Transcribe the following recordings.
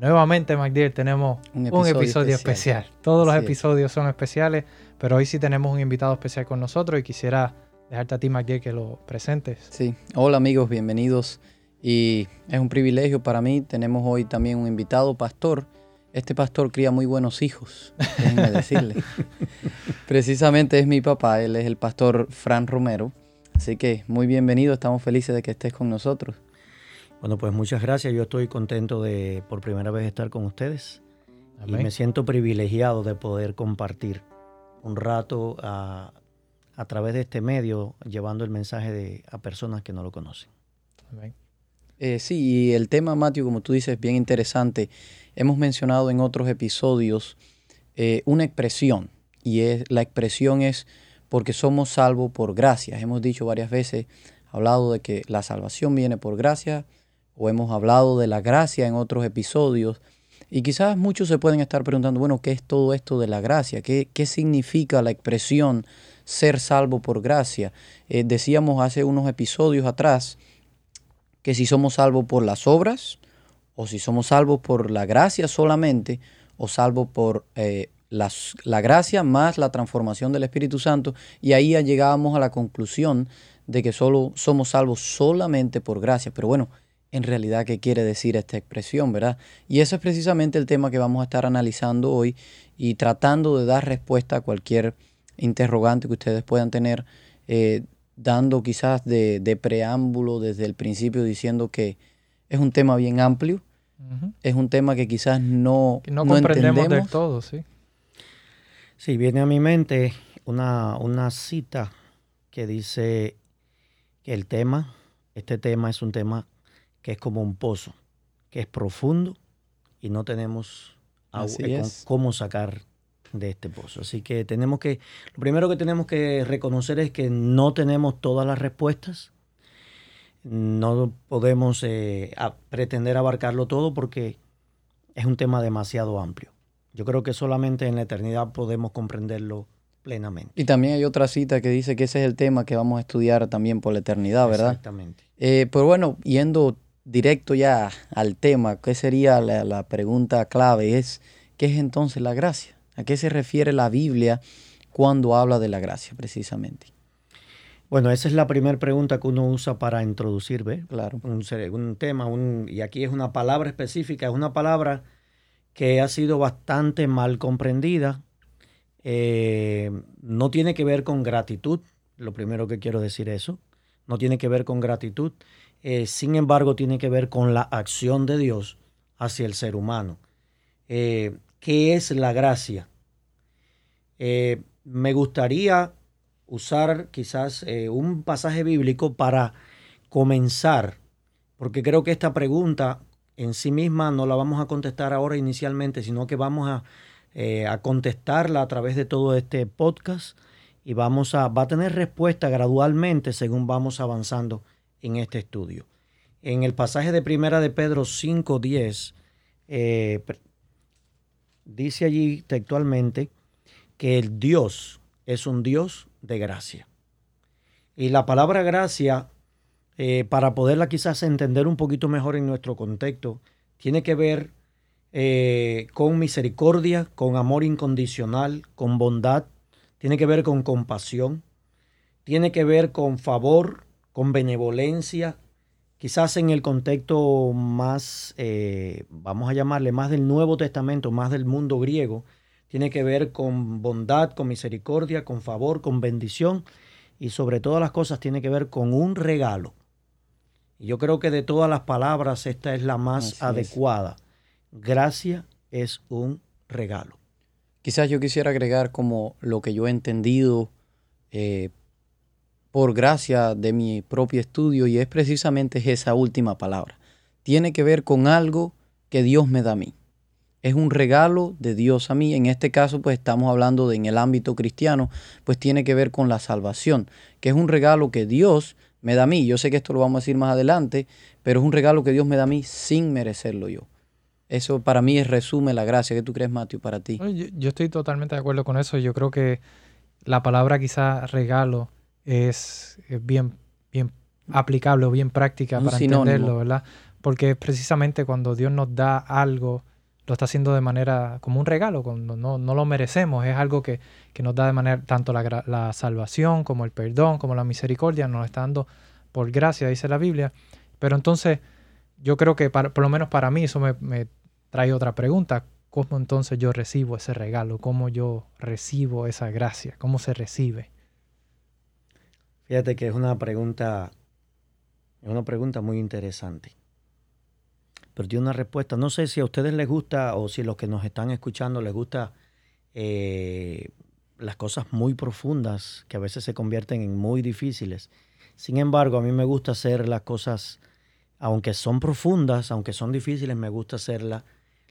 Nuevamente, MacDear, tenemos un episodio, especial. Todos los episodios son especiales, pero hoy sí tenemos un invitado especial con nosotros y quisiera dejarte a ti, MacDear, que lo presentes. Sí, hola amigos, bienvenidos. Y es un privilegio para mí. Tenemos hoy también un invitado, pastor. Este pastor cría muy buenos hijos, déjenme decirle. Precisamente es mi papá, él es el pastor Fran Romero. Así que muy bienvenido, estamos felices de que estés con nosotros. Bueno, pues muchas gracias. Yo estoy contento de por primera vez estar con ustedes. Y me siento privilegiado de poder compartir un rato a, través de este medio llevando el mensaje de, a personas que no lo conocen. Eh, sí, y el tema, Matthew, como tú dices, es bien interesante. Hemos mencionado en otros episodios eh, una expresión, y es, la expresión es porque somos salvos por gracia. Hemos dicho varias veces, hablado de que la salvación viene por gracia, o hemos hablado de la gracia en otros episodios. Y quizás muchos se pueden estar preguntando, bueno, ¿qué es todo esto de la gracia? ¿Qué, qué significa la expresión ser salvo por gracia? Eh, decíamos hace unos episodios atrás que si somos salvos por las obras, o si somos salvos por la gracia solamente, o salvos por eh, la gracia más la transformación del Espíritu Santo, y ahí llegábamos a la conclusión de que solo somos salvos solamente por gracia. Pero bueno, en realidad qué quiere decir esta expresión, ¿verdad? Y eso es precisamente el tema que vamos a estar analizando hoy y tratando de dar respuesta a cualquier interrogante que ustedes puedan tener, eh, dando quizás de, preámbulo desde el principio diciendo que es un tema bien amplio, es un tema que quizás no, no, comprendemos del todo, sí. Sí, viene a mi mente una, una cita que dice que el tema, este tema es un tema que es como un pozo, que es profundo y no tenemos eh, cómo sacar de este pozo. Así que tenemos que, lo primero que tenemos que reconocer es que no tenemos todas las respuestas. No podemos eh, pretender abarcarlo todo porque es un tema demasiado amplio. Yo creo que solamente en la eternidad podemos comprenderlo plenamente. Y también hay otra cita que dice que ese es el tema que vamos a estudiar también por la eternidad, ¿verdad? Exactamente. Eh, pero bueno, yendo directo ya al tema, ¿qué sería la, pregunta clave? Es, ¿qué es entonces la gracia? ¿A qué se refiere la Biblia cuando habla de la gracia precisamente? Bueno, esa es la primera pregunta que uno usa para introducir, ¿ves? Claro. Un, un tema, un, y aquí es una palabra específica, es una palabra que ha sido bastante mal comprendida. Eh, no tiene que ver con gratitud, lo primero que quiero decir eso. No tiene que ver con gratitud. Eh, sin embargo, tiene que ver con la acción de Dios hacia el ser humano. Eh, ¿Qué es la gracia? Eh, me gustaría usar quizás un pasaje bíblico para comenzar, porque creo que esta pregunta en sí misma no la vamos a contestar ahora inicialmente, sino que vamos a, a contestarla a través de todo este podcast y vamos a, va a tener respuesta gradualmente según vamos avanzando en este estudio. En el pasaje de Primera de Pedro 5.10, eh, dice allí textualmente que el Dios es un Dios de gracia. Y la palabra gracia, eh, para poderla quizás entender un poquito mejor en nuestro contexto, tiene que ver eh, con misericordia, con amor incondicional, con bondad, tiene que ver con compasión, tiene que ver con favor, con benevolencia, quizás en el contexto más, eh, vamos a llamarle más del Nuevo Testamento, más del mundo griego, tiene que ver con bondad, con misericordia, con favor, con bendición y sobre todas las cosas tiene que ver con un regalo. Y yo creo que de todas las palabras esta es la más adecuada. Gracia es un regalo. Quizás yo quisiera agregar como lo que yo he entendido eh, por gracia de mi propio estudio y es precisamente esa última palabra. Tiene que ver con algo que Dios me da a mí. es un regalo de Dios a mí. En este caso, pues estamos hablando en el ámbito cristiano, pues tiene que ver con la salvación, que es un regalo que Dios me da a mí. Yo sé que esto lo vamos a decir más adelante, pero es un regalo que Dios me da a mí sin merecerlo yo. Eso para mí es resume la gracia. ¿Qué tú crees, Matthew, para ti? Yo, estoy totalmente de acuerdo con eso. Yo creo que la palabra quizá regalo es, bien, bien aplicable o bien práctica para entenderlo, ¿verdad? Porque precisamente cuando Dios nos da algo, lo está haciendo de manera como un regalo, cuando no, no lo merecemos, es algo que, nos da de manera tanto la, la, salvación como el perdón, como la misericordia, nos lo está dando por gracia, dice la Biblia. Pero entonces yo creo que por lo menos para mí eso me, trae otra pregunta. ¿Cómo entonces yo recibo ese regalo? ¿Cómo yo recibo esa gracia? ¿Cómo se recibe? Fíjate que es una pregunta, es una pregunta muy interesante pero tiene una respuesta. No sé si a ustedes les gusta o si a los que nos están escuchando les gusta eh, las cosas muy profundas que a veces se convierten en muy difíciles. Sin embargo, a mí me gusta hacer las cosas, aunque son profundas, aunque son difíciles, me gusta hacerlas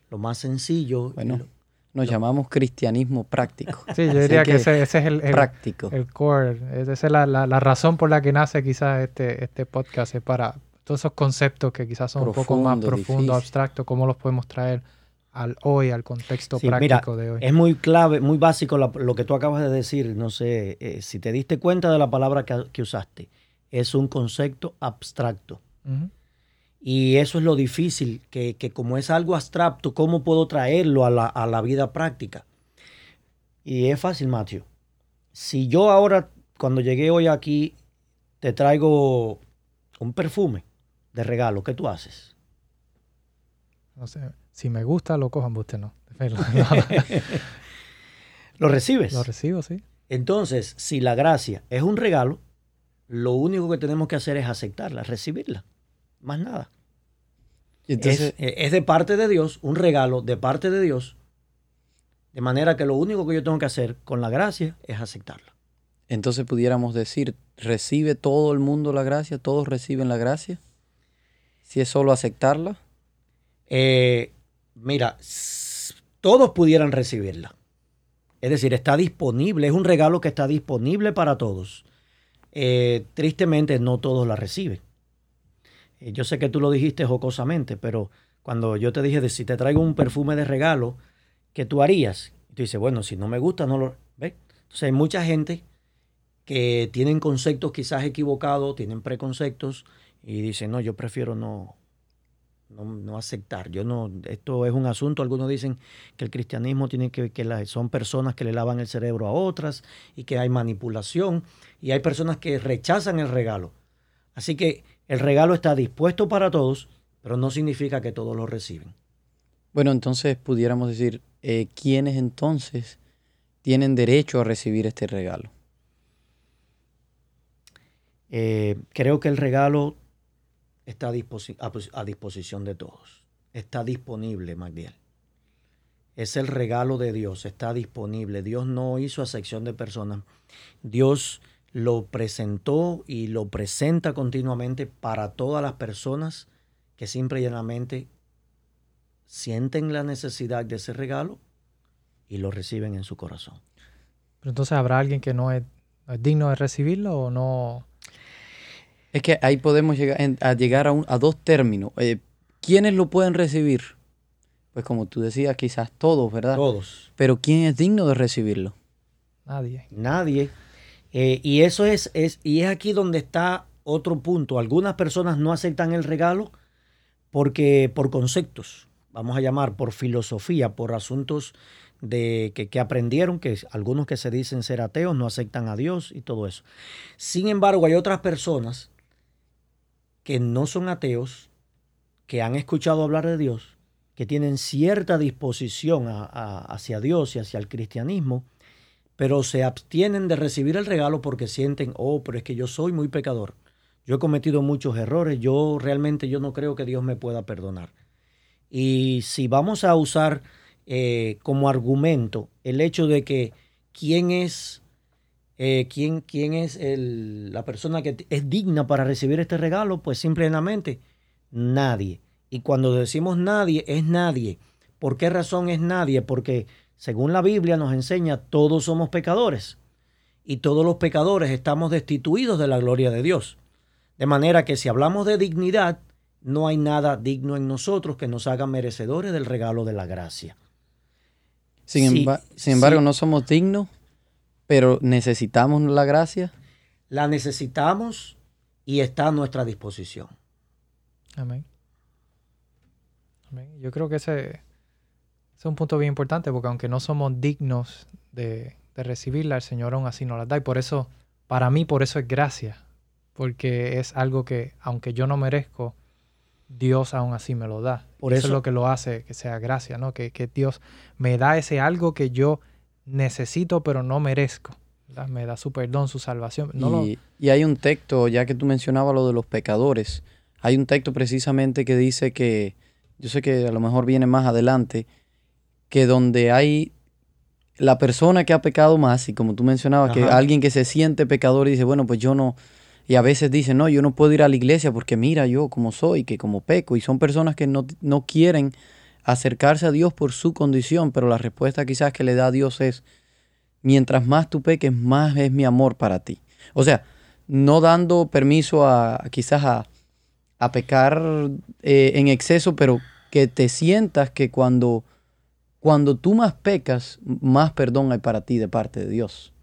lo más sencillo. Bueno, nos llamamos cristianismo práctico. Sí, yo diría que, ese, es el, práctico. el core. Esa es la, la, razón por la que nace quizás este, este podcast, es para todos esos conceptos que quizás son un poco más profundos, abstractos, cómo los podemos traer al hoy, al contexto práctico de hoy. Es muy clave, muy básico lo que tú acabas de decir. No sé eh, si te diste cuenta de la palabra que, usaste. Es un concepto abstracto. Y eso es lo difícil, que, como es algo abstracto, ¿cómo puedo traerlo a la, a la vida práctica? Y es fácil, Matthew. Si yo ahora, cuando llegué hoy aquí, te traigo un perfume, de regalo, ¿qué tú haces? No sé, si me gusta, lo cojan, usted no. ¿Lo recibes? Lo recibo, sí. Entonces, si la gracia es un regalo, lo único que tenemos que hacer es aceptarla, recibirla. Más nada. Entonces, es, es, de parte de Dios, un regalo de parte de Dios. De manera que lo único que yo tengo que hacer con la gracia es aceptarla. Entonces pudiéramos decir, ¿recibe todo el mundo la gracia? ¿Todos reciben la gracia? si es solo aceptarla? Eh, mira, todos pudieran recibirla. Es decir, está disponible, es un regalo que está disponible para todos. Eh, tristemente no todos la reciben. Eh, yo sé que tú lo dijiste jocosamente, pero cuando yo te dije de si te traigo un perfume de regalo, ¿qué tú harías? tú dices, bueno, si no me gusta, no lo... ¿Ves? Entonces hay mucha gente que tienen conceptos quizás equivocados, tienen preconceptos y dice, no, yo prefiero no, no, aceptar. Yo no, esto es un asunto, algunos dicen que el cristianismo tiene que, que son personas que le lavan el cerebro a otras y que hay manipulación y hay personas que rechazan el regalo. Así que el regalo está dispuesto para todos, pero no significa que todos lo reciben. Bueno, entonces pudiéramos decir, eh, ¿quiénes entonces tienen derecho a recibir este regalo? Eh, creo que el regalo está a, disposición de todos. Está disponible, Magdiel. Es el regalo de Dios, está disponible. Dios no hizo acepción de personas. Dios lo presentó y lo presenta continuamente para todas las personas que simple y llanamente sienten la necesidad de ese regalo y lo reciben en su corazón. Pero entonces habrá alguien que no es digno de recibirlo o no es que ahí podemos llegar a, llegar a, a dos términos. Eh, ¿Quiénes lo pueden recibir? Pues como tú decías, quizás todos, ¿verdad? Todos. Pero ¿quién es digno de recibirlo? Nadie. Nadie. Eh, y eso es, es, y es aquí donde está otro punto. Algunas personas no aceptan el regalo porque por conceptos, vamos a llamar por filosofía, por asuntos de que, que, aprendieron, que algunos que se dicen ser ateos no aceptan a Dios y todo eso. Sin embargo, hay otras personas que no son ateos, que han escuchado hablar de Dios, que tienen cierta disposición hacia Dios y hacia el cristianismo, pero se abstienen de recibir el regalo porque sienten, oh, pero es que yo soy muy pecador. Yo he cometido muchos errores, yo realmente yo no creo que Dios me pueda perdonar. Y si vamos a usar eh, como argumento el hecho de que quién es eh, ¿quién, quién, es la persona que es digna para recibir este regalo? Pues simplemente nadie. Y cuando decimos nadie, es nadie. ¿Por qué razón es nadie? Porque según la Biblia nos enseña, todos somos pecadores y todos los pecadores estamos destituidos de la gloria de Dios. De manera que si hablamos de dignidad, no hay nada digno en nosotros que nos haga merecedores del regalo de la gracia. Sin, embargo, no somos dignos, pero necesitamos la gracia. La necesitamos y está a nuestra disposición. Amén. Yo creo que ese, es un punto bien importante porque aunque no somos dignos de, recibirla, el Señor aún así nos la da. Y por eso, para mí, por eso es gracia. Porque es algo que, aunque yo no merezco, Dios aún así me lo da. Por eso, es lo que lo hace que sea gracia, ¿no? Que, Dios me da ese algo que yo necesito pero no merezco. Me da su perdón, su salvación. y, y, hay un texto, ya que tú mencionabas lo de los pecadores, hay un texto precisamente que dice que, yo sé que a lo mejor viene más adelante, que donde hay la persona que ha pecado más, y como tú mencionabas, que alguien que se siente pecador y dice, bueno, pues yo no, y a veces dice, no, yo no puedo ir a la iglesia porque mira yo como soy, que como peco, y son personas que no, no quieren acercarse a Dios por su condición, pero la respuesta quizás que le da a Dios es, mientras más tú peques, más es mi amor para ti. O sea, no dando permiso a, quizás a, a pecar eh, en exceso, pero que te sientas que cuando, cuando tú más pecas, más perdón hay para ti de parte de Dios.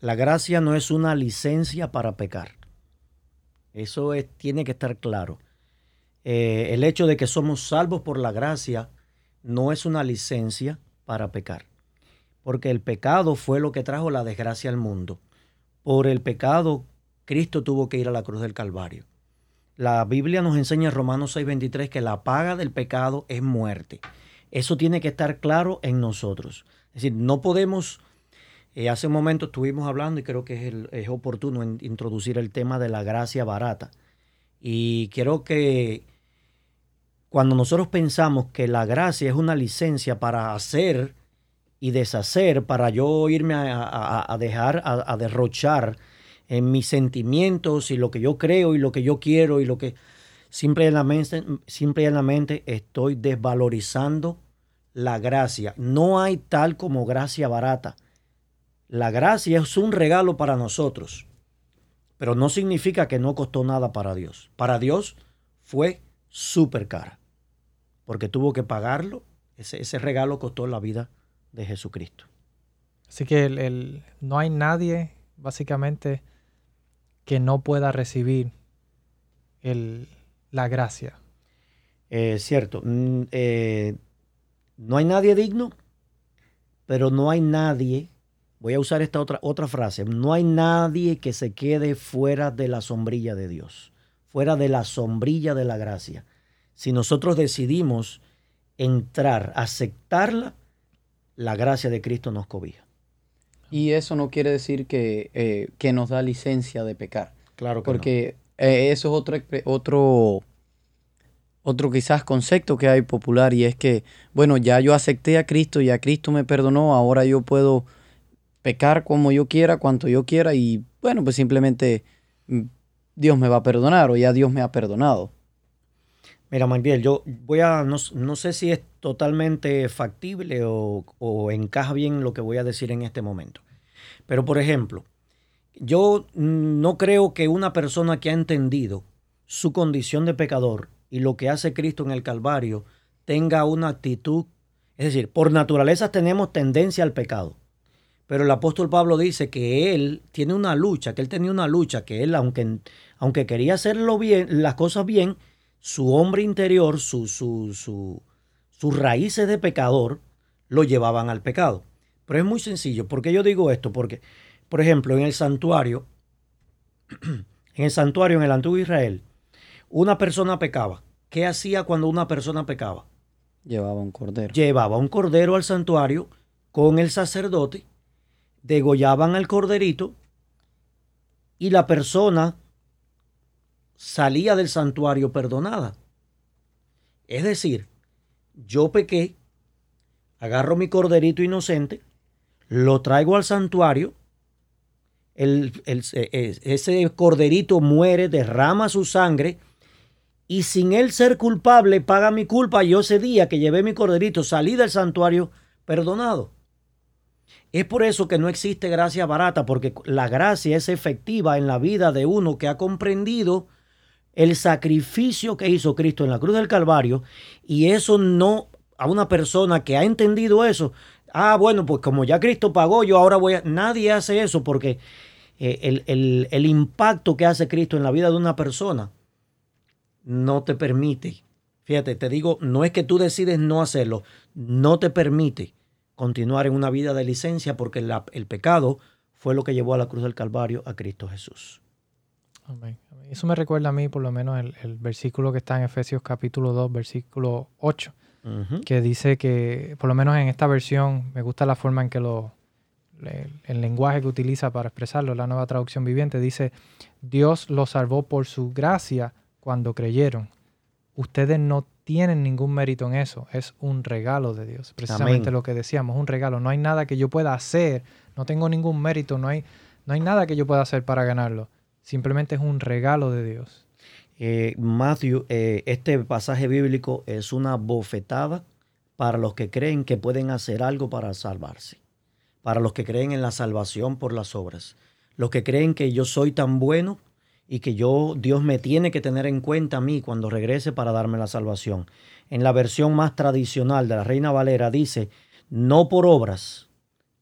La gracia no es una licencia para pecar. Eso es, tiene que estar claro. Eh, el hecho de que somos salvos por la gracia no es una licencia para pecar. Porque el pecado fue lo que trajo la desgracia al mundo. Por el pecado, Cristo tuvo que ir a la cruz del Calvario. La Biblia nos enseña en Romanos 6:23 que la paga del pecado es muerte. Eso tiene que estar claro en nosotros. Es decir, no podemos, eh, hace un momento estuvimos hablando y creo que es, es oportuno introducir el tema de la gracia barata. Y quiero que cuando nosotros pensamos que la gracia es una licencia para hacer y deshacer, para yo irme a, dejar, a derrochar en mis sentimientos y lo que yo creo y lo que yo quiero y lo que simplemente, simplemente estoy desvalorizando la gracia. No hay tal como gracia barata. La gracia es un regalo para nosotros, pero no significa que no costó nada para Dios. Para Dios fue súper cara, porque tuvo que pagarlo. Ese, ese, regalo costó la vida de Jesucristo. Así que el, no hay nadie, básicamente, que no pueda recibir el, la gracia. Es cierto. Mm, eh, no hay nadie digno, pero no hay nadie, voy a usar esta otra, otra frase, no hay nadie que se quede fuera de la sombrilla de Dios, fuera de la sombrilla de la gracia. Si nosotros decidimos entrar, aceptarla, la gracia de Cristo nos cobija. Y eso no quiere decir que, eh, que nos da licencia de pecar. Claro que Porque eh, eso es otro, otro, otro quizás concepto que hay popular y es que, bueno, ya yo acepté a Cristo y a Cristo me perdonó, ahora yo puedo pecar como yo quiera, cuanto yo quiera y, bueno, pues simplemente mm, Dios me va a perdonar o ya Dios me ha perdonado. Mira, Magdiel, yo voy a, no, sé si es totalmente factible o, encaja bien lo que voy a decir en este momento. Pero, por ejemplo, yo no creo que una persona que ha entendido su condición de pecador y lo que hace Cristo en el Calvario tenga una actitud, es decir, por naturaleza tenemos tendencia al pecado. Pero el apóstol Pablo dice que él tiene una lucha, que él tenía una lucha, que él, aunque, aunque quería hacerlo bien, las cosas bien, su hombre interior, su, su, su, sus raíces de pecador, lo llevaban al pecado. Pero es muy sencillo. ¿Por qué yo digo esto? Porque, por ejemplo, en el santuario, en el santuario en el antiguo Israel, una persona pecaba. ¿Qué hacía cuando una persona pecaba? Llevaba un cordero. Llevaba un cordero al santuario con el sacerdote, degollaban al corderito y la persona salía del santuario perdonada. Es decir, yo pequé, agarro mi corderito inocente, lo traigo al santuario, el, ese corderito muere, derrama su sangre y sin él ser culpable paga mi culpa. Yo ese día que llevé mi corderito salí del santuario perdonado. Es por eso que no existe gracia barata, porque la gracia es efectiva en la vida de uno que ha comprendido el sacrificio que hizo Cristo en la cruz del Calvario y eso no a una persona que ha entendido eso, ah, bueno, pues como ya Cristo pagó, yo ahora voy a... Nadie hace eso porque eh, el, el impacto que hace Cristo en la vida de una persona no te permite. Fíjate, te digo, no es que tú decides no hacerlo, no te permite continuar en una vida de licencia porque el pecado fue lo que llevó a la cruz del Calvario a Cristo Jesús. Amén. Eso me recuerda a mí, por lo menos, el, versículo que está en Efesios capítulo 2, versículo 8, que dice que, por lo menos en esta versión, me gusta la forma en que lo, el lenguaje que utiliza para expresarlo, la nueva traducción viviente, dice, Dios los salvó por su gracia cuando creyeron. Ustedes no tienen ningún mérito en eso, es un regalo de Dios. Precisamente lo que decíamos, un regalo. No hay nada que yo pueda hacer, no tengo ningún mérito, no hay, no hay nada que yo pueda hacer para ganarlo. Simplemente es un regalo de Dios. Eh, Matthew, eh, este pasaje bíblico es una bofetada para los que creen que pueden hacer algo para salvarse, para los que creen en la salvación por las obras, los que creen que yo soy tan bueno y que yo, Dios me tiene que tener en cuenta a mí cuando regrese para darme la salvación. En la versión más tradicional de la Reina Valera dice, no por obras,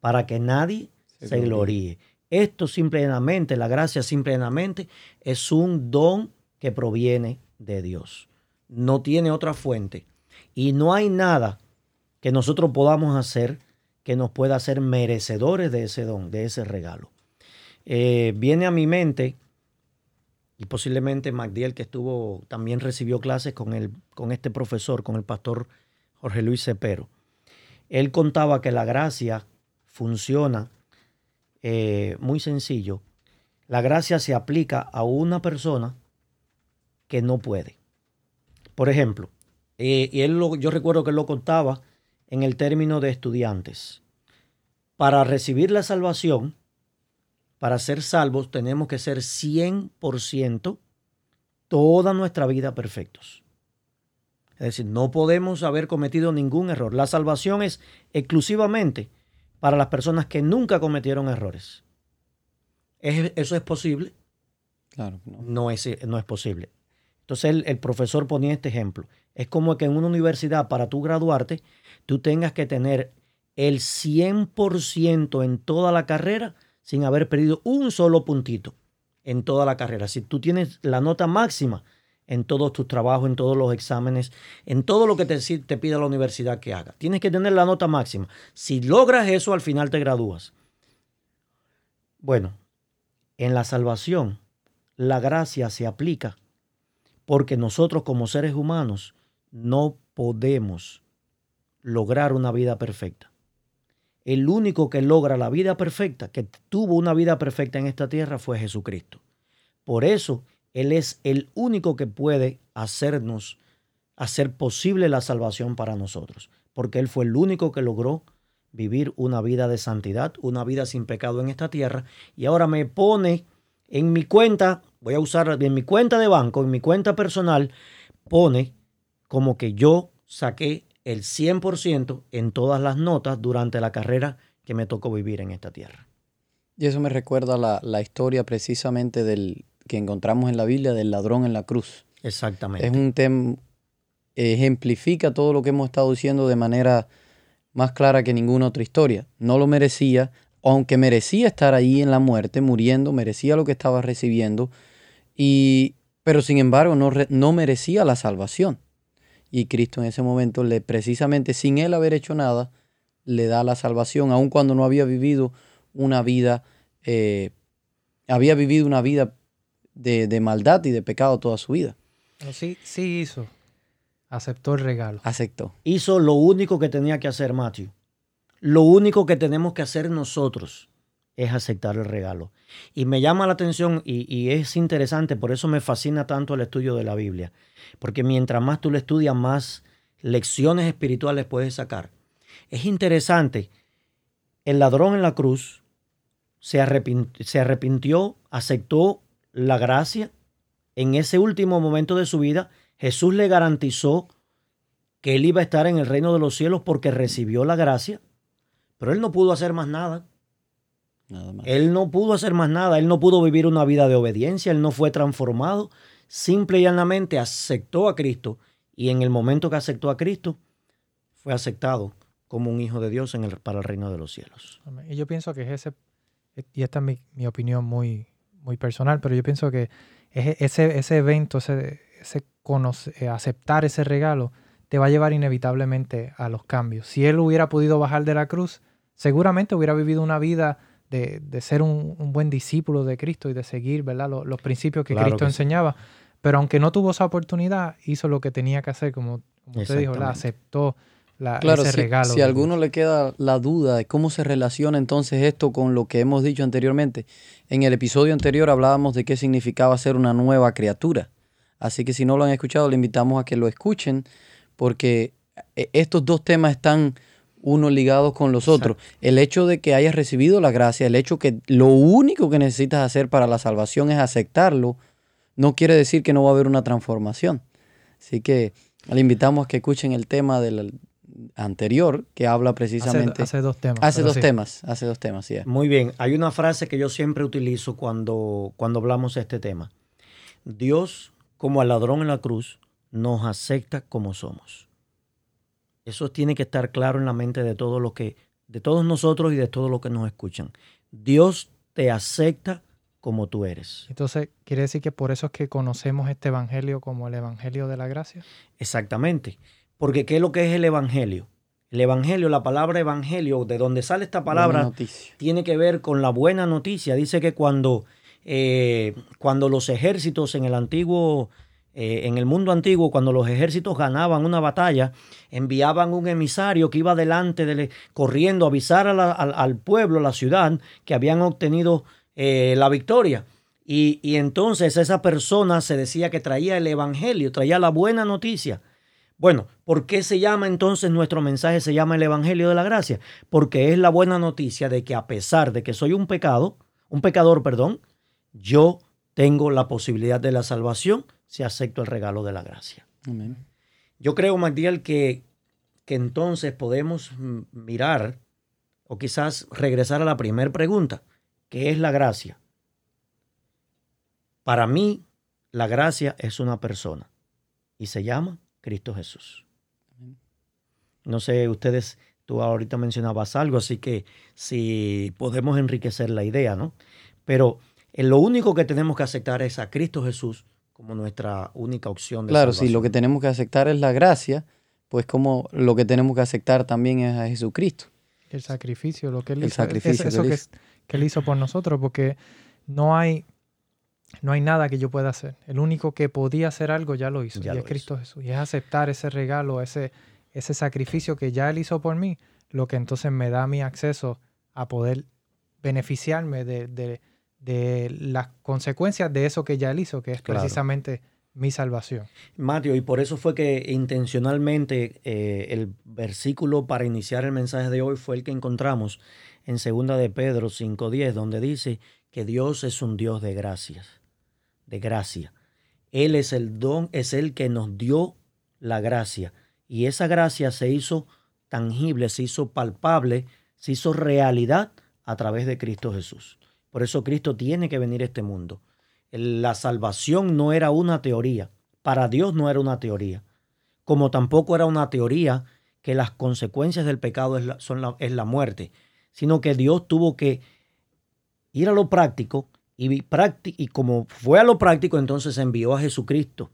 para que nadie se, gloríe. Esto simplemente, la gracia simplemente es un don que proviene de Dios. No tiene otra fuente. Y no hay nada que nosotros podamos hacer que nos pueda hacer merecedores de ese don, de ese regalo. Eh, viene a mi mente y posiblemente Magdiel, que estuvo, también recibió clases con, el, con este profesor, con el pastor Jorge Luis Cepero. Él contaba que la gracia funciona eh, muy sencillo. La gracia se aplica a una persona que no puede. Por ejemplo, eh, y él yo recuerdo que él lo contaba en el término de estudiantes. Para recibir la salvación, para ser salvos tenemos que ser 100% toda nuestra vida perfectos. Es decir, no podemos haber cometido ningún error. La salvación es exclusivamente para las personas que nunca cometieron errores. ¿Eso es posible? Claro. No, no, es, no es posible. Entonces el, el, profesor ponía este ejemplo. Es como que en una universidad, para tú graduarte, tú tengas que tener el 100% en toda la carrera sin haber perdido un solo puntito en toda la carrera. Si tú tienes la nota máxima en todos tus trabajos, en todos los exámenes, en todo lo que te, te pida la universidad que haga, tienes que tener la nota máxima. Si logras eso, al final te gradúas. Bueno, en la salvación, la gracia se aplica porque nosotros como seres humanos no podemos lograr una vida perfecta el único que logra la vida perfecta, que tuvo una vida perfecta en esta tierra, fue Jesucristo. Por eso, Él es el único que puede hacernos, hacer posible la salvación para nosotros, porque Él fue el único que logró vivir una vida de santidad, una vida sin pecado en esta tierra, y ahora me pone en mi cuenta, voy a usar en mi cuenta de banco, en mi cuenta personal, pone como que yo saqué el 100% en todas las notas durante la carrera que me tocó vivir en esta tierra. Y eso me recuerda la, la historia precisamente del que encontramos en la Biblia del ladrón en la cruz. Exactamente. Es un tema, ejemplifica todo lo que hemos estado diciendo de manera más clara que ninguna otra historia. No lo merecía, aunque merecía estar ahí en la muerte, muriendo, merecía lo que estaba recibiendo, y, pero sin embargo no, no merecía la salvación. Y Cristo en ese momento, le, precisamente sin él haber hecho nada, le da la salvación, aun cuando no había vivido una vida, eh, había vivido una vida de, maldad y de pecado toda su vida. Sí, sí hizo. Aceptó el regalo. Aceptó. Hizo lo único que tenía que hacer Matthew. Lo único que tenemos que hacer nosotros es aceptar el regalo. Y me llama la atención y, es interesante, por eso me fascina tanto el estudio de la Biblia. Porque mientras más tú lo estudias, más lecciones espirituales puedes sacar. Es interesante, el ladrón en la cruz se arrepintió aceptó la gracia. En ese último momento de su vida, Jesús le garantizó que él iba a estar en el reino de los cielos porque recibió la gracia, pero él no pudo hacer más nada. Nada más. Él no pudo hacer más nada, él no pudo vivir una vida de obediencia, él no fue transformado, simple y llanamente aceptó a Cristo y en el momento que aceptó a Cristo fue aceptado como un hijo de Dios en el, para el reino de los cielos. Y yo pienso que es ese, y esta es mi, opinión muy, muy personal, pero yo pienso que es ese, ese evento, ese, ese eh, aceptar ese regalo, te va a llevar inevitablemente a los cambios. Si él hubiera podido bajar de la cruz, seguramente hubiera vivido una vida de, ser un, buen discípulo de Cristo y de seguir ¿verdad? Los, principios que Cristo enseñaba. Pero aunque no tuvo esa oportunidad, hizo lo que tenía que hacer, como, usted dijo, la aceptó la, claro, ese si, regalo. Si a alguno le queda la duda de cómo se relaciona entonces esto con lo que hemos dicho anteriormente, en el episodio anterior hablábamos de qué significaba ser una nueva criatura. Así que si no lo han escuchado, le invitamos a que lo escuchen porque eh, estos dos temas están uno ligados con los otros. El hecho de que hayas recibido la gracia, el hecho que lo único que necesitas hacer para la salvación es aceptarlo, no quiere decir que no va a haber una transformación. Así que le invitamos a que escuchen el tema del anterior que habla precisamente... Hace, dos temas. Hace dos temas, hace dos temas, sí. Muy bien, hay una frase que yo siempre utilizo cuando, cuando hablamos de este tema. Dios como al ladrón en la cruz, nos acepta como somos. Eso tiene que estar claro en la mente de todos los que, de todos nosotros y de todos los que nos escuchan. Dios te acepta como tú eres. Entonces, ¿quiere decir que por eso es que conocemos este evangelio como el evangelio de la gracia? Exactamente. Porque ¿qué es lo que es el evangelio? El evangelio, la palabra evangelio, de donde sale esta palabra, tiene que ver con la buena noticia. Dice que cuando eh, cuando los ejércitos en el antiguo, eh, en el mundo antiguo, cuando los ejércitos ganaban una batalla, enviaban un emisario que iba delante, de, corriendo a avisar al, pueblo, a la ciudad, que habían obtenido eh, la victoria. Y, y entonces esa persona se decía que traía el evangelio, traía la buena noticia. Bueno, ¿por qué se llama entonces nuestro mensaje, se llama el Evangelio de la Gracia? Porque es la buena noticia de que a pesar de que soy un pecado, un pecador, perdón, yo tengo la posibilidad de la salvación si acepto el regalo de la gracia. Yo creo, Magdiel, que, que entonces podemos mirar o quizás regresar a la primera pregunta, ¿qué es la gracia? Para mí, la gracia es una persona y se llama Cristo Jesús. No sé, ustedes, tú ahorita mencionabas algo, así que si podemos enriquecer la idea, ¿no? Pero lo único que tenemos que aceptar es a Cristo Jesús como nuestra única opción de Claro, si lo que tenemos que aceptar es la gracia, pues como lo que tenemos que aceptar también es a Jesucristo. El sacrificio, lo que él hizo. Sacrificio eso que, él hizo por nosotros, porque no hay, no hay nada que yo pueda hacer. El único que podía hacer algo ya lo hizo, y es Cristo Jesús. Y es aceptar ese regalo, ese, ese sacrificio que ya él hizo por mí, lo que entonces me da mi acceso a poder beneficiarme de, de las consecuencias de eso que ya él hizo, que es precisamente mi salvación. Mateo, y por eso fue que intencionalmente eh, el versículo para iniciar el mensaje de hoy fue el que encontramos en segunda de Pedro 5.10, donde dice que Dios es un Dios de gracias, de gracia. Él es el don, es el que nos dio la gracia. Y esa gracia se hizo tangible, se hizo palpable, se hizo realidad a través de Cristo Jesús. Por eso Cristo tiene que venir a este mundo. La salvación no era una teoría. Para Dios no era una teoría. Como tampoco era una teoría que las consecuencias del pecado es la, muerte. Sino que Dios tuvo que ir a lo práctico y, y como fue a lo práctico, entonces envió a Jesucristo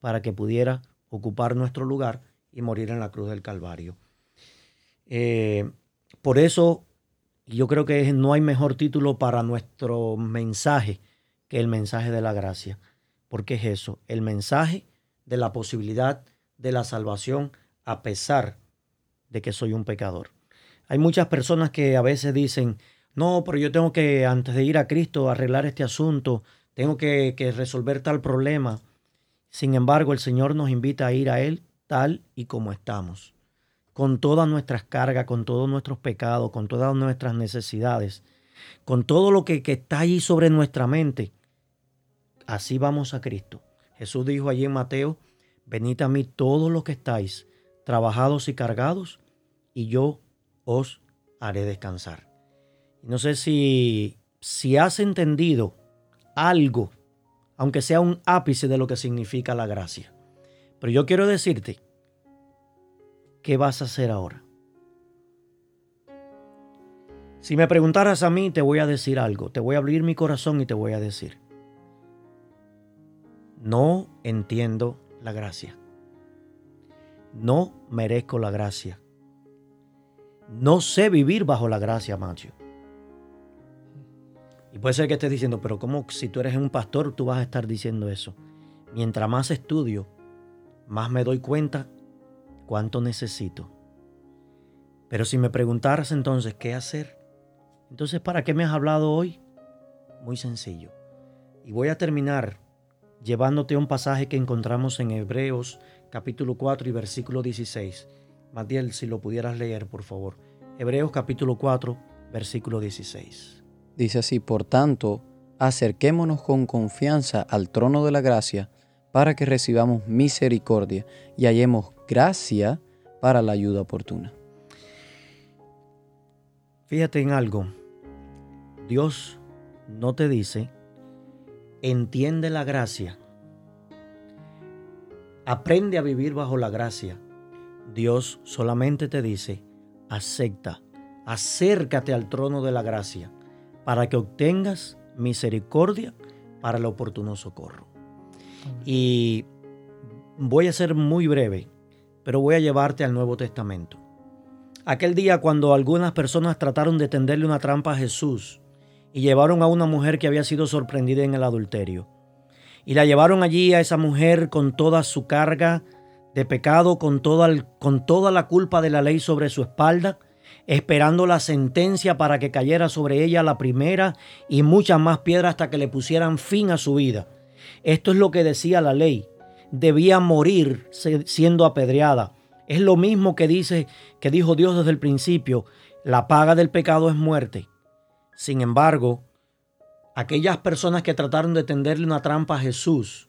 para que pudiera ocupar nuestro lugar y morir en la cruz del Calvario. Eh, por eso yo creo que no hay mejor título para nuestro mensaje que el mensaje de la gracia. Porque es eso, el mensaje de la posibilidad de la salvación a pesar de que soy un pecador. Hay muchas personas que a veces dicen, no, pero yo tengo que, antes de ir a Cristo, arreglar este asunto, tengo que, que resolver tal problema. Sin embargo, el Señor nos invita a ir a Él tal y como estamos con todas nuestras cargas, con todos nuestros pecados, con todas nuestras necesidades, con todo lo que, está ahí sobre nuestra mente. Así vamos a Cristo. Jesús dijo allí en Mateo venid a mí todos los que estáis trabajados y cargados, y yo os haré descansar. No sé si, si has entendido algo, aunque sea un ápice de lo que significa la gracia. Pero yo quiero decirte, ¿qué vas a hacer ahora? Si me preguntaras a mí, te voy a decir algo, te voy a abrir mi corazón y te voy a decir, no entiendo la gracia. No merezco la gracia. No sé vivir bajo la gracia, macho. Y puede ser que estés diciendo, pero ¿cómo si tú eres un pastor tú vas a estar diciendo eso? Mientras más estudio, más me doy cuenta cuánto necesito. Pero si me preguntaras entonces qué hacer, entonces ¿para qué me has hablado hoy? Muy sencillo. Y voy a terminar llevándote a un pasaje que encontramos en Hebreos capítulo 4 y versículo 16. Matiel, si lo pudieras leer, por favor. Hebreos capítulo 4, versículo 16. Dice así, por tanto, acerquémonos con confianza al trono de la gracia para que recibamos misericordia y hallemos gracia para la ayuda oportuna. Fíjate en algo. Dios no te dice, entiende la gracia, aprende a vivir bajo la gracia. Dios solamente te dice, acepta, acércate al trono de la gracia para que obtengas misericordia para el oportuno socorro. Y voy a ser muy breve, pero voy a llevarte al Nuevo Testamento. Aquel día cuando algunas personas trataron de tenderle una trampa a Jesús y llevaron a una mujer que había sido sorprendida en el adulterio. Y la llevaron allí a esa mujer con toda su carga de pecado, con toda, con toda la culpa de la ley sobre su espalda esperando la sentencia para que cayera sobre ella la primera y muchas más piedras hasta que le pusieran fin a su vida. Esto es lo que decía la ley. Debía morir siendo apedreada. Es lo mismo que dice que dijo Dios desde el principio, la paga del pecado es muerte. Sin embargo, aquellas personas que trataron de tenderle una trampa a Jesús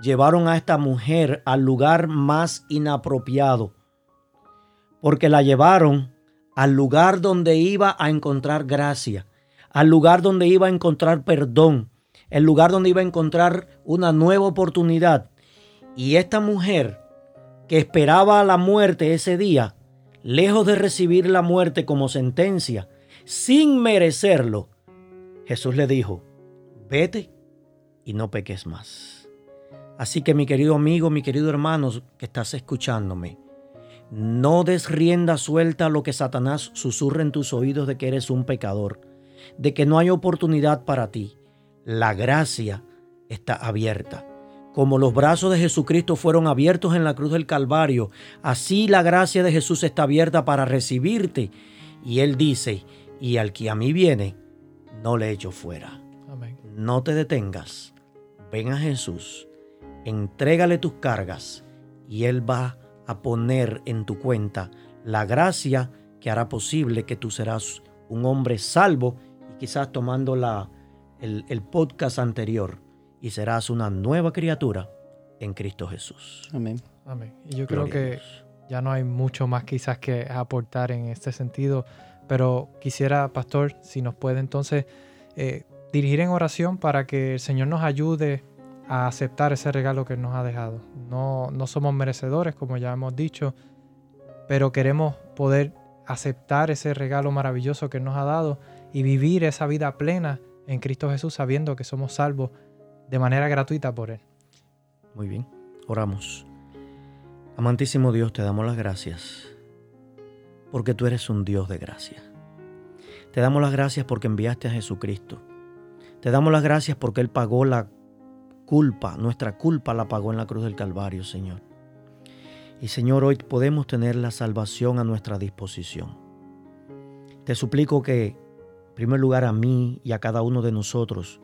llevaron a esta mujer al lugar más inapropiado, porque la llevaron al lugar donde iba a encontrar gracia, al lugar donde iba a encontrar perdón, el lugar donde iba a encontrar una nueva oportunidad. Y esta mujer que esperaba la muerte ese día, lejos de recibir la muerte como sentencia, sin merecerlo, Jesús le dijo, vete y no peques más. Así que mi querido amigo, mi querido hermano que estás escuchándome, no des rienda suelta a lo que Satanás susurra en tus oídos de que eres un pecador, de que no hay oportunidad para ti. La gracia está abierta. Como los brazos de Jesucristo fueron abiertos en la cruz del Calvario, así la gracia de Jesús está abierta para recibirte. Y Él dice, y al que a mí viene, no le echo fuera. No te detengas. Ven a Jesús, entrégale tus cargas y Él va a poner en tu cuenta la gracia que hará posible que tú serás un hombre salvo y quizás tomando la, el, el podcast anterior y serás una nueva criatura en Cristo Jesús. Amén. Amén. Y yo creo que ya no hay mucho más quizás que aportar en este sentido, pero quisiera, pastor, si nos puede entonces eh, dirigir en oración para que el Señor nos ayude a aceptar ese regalo que nos ha dejado. No, no somos merecedores, como ya hemos dicho, pero queremos poder aceptar ese regalo maravilloso que nos ha dado y vivir esa vida plena en Cristo Jesús sabiendo que somos salvos de manera gratuita por Él. Muy bien, oramos. Amantísimo Dios, te damos las gracias porque tú eres un Dios de gracia. Te damos las gracias porque enviaste a Jesucristo. Te damos las gracias porque Él pagó la culpa, nuestra culpa la pagó en la cruz del Calvario, Señor. Y Señor, hoy podemos tener la salvación a nuestra disposición. Te suplico que, primer lugar, a mí y a cada uno de nosotros,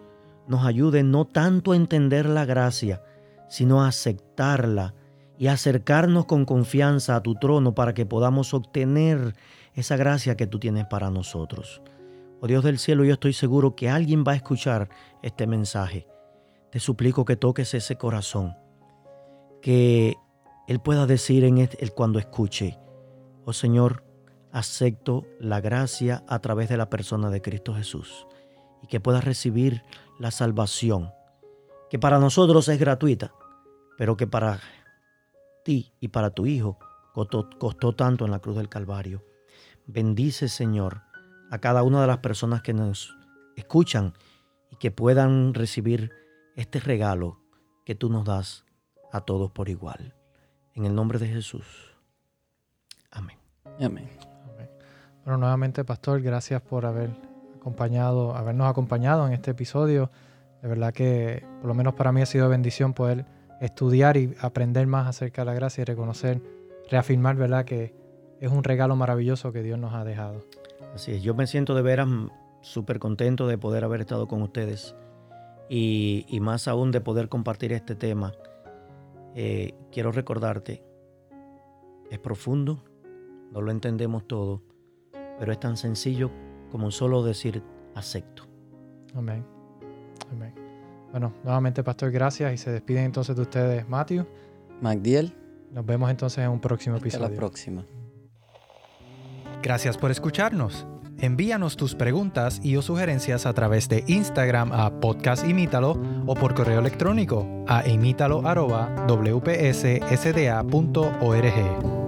nos ayude no tanto a entender la gracia, sino a aceptarla y acercarnos con confianza a tu trono para que podamos obtener esa gracia que tú tienes para nosotros. Oh Dios del cielo, yo estoy seguro que alguien va a escuchar este mensaje te suplico que toques ese corazón. que Él pueda decir en el, cuando escuche, oh Señor, acepto la gracia a través de la persona de Cristo Jesús y que pueda recibir la salvación, que para nosotros es gratuita, pero que para ti y para tu Hijo costó, costó tanto en la cruz del Calvario. Bendice, Señor, a cada una de las personas que nos escuchan y que puedan recibir este regalo que tú nos das a todos por igual. En el nombre de Jesús. Amén. Amén. Bueno, nuevamente, Pastor, gracias por haber acompañado, habernos acompañado en este episodio. De verdad que por lo menos para mí ha sido bendición poder estudiar y aprender más acerca de la gracia y reconocer, reafirmar, ¿verdad? Que es un regalo maravilloso que Dios nos ha dejado. Así es, yo me siento de veras súper contento de poder haber estado con ustedes y, más aún de poder compartir este tema. Eh, quiero recordarte, es profundo, no lo entendemos todo, pero es tan sencillo como solo decir acepto. Amén. Amén. Bueno, nuevamente, Pastor, gracias y se despiden entonces de ustedes, Matthew. Magdiel. Nos vemos entonces en un próximo Hasta episodio. la próxima. Gracias por escucharnos. Envíanos tus preguntas y o sugerencias a través de Instagram a Podcast Imítalo o por correo electrónico a imítalo.wpssda.org.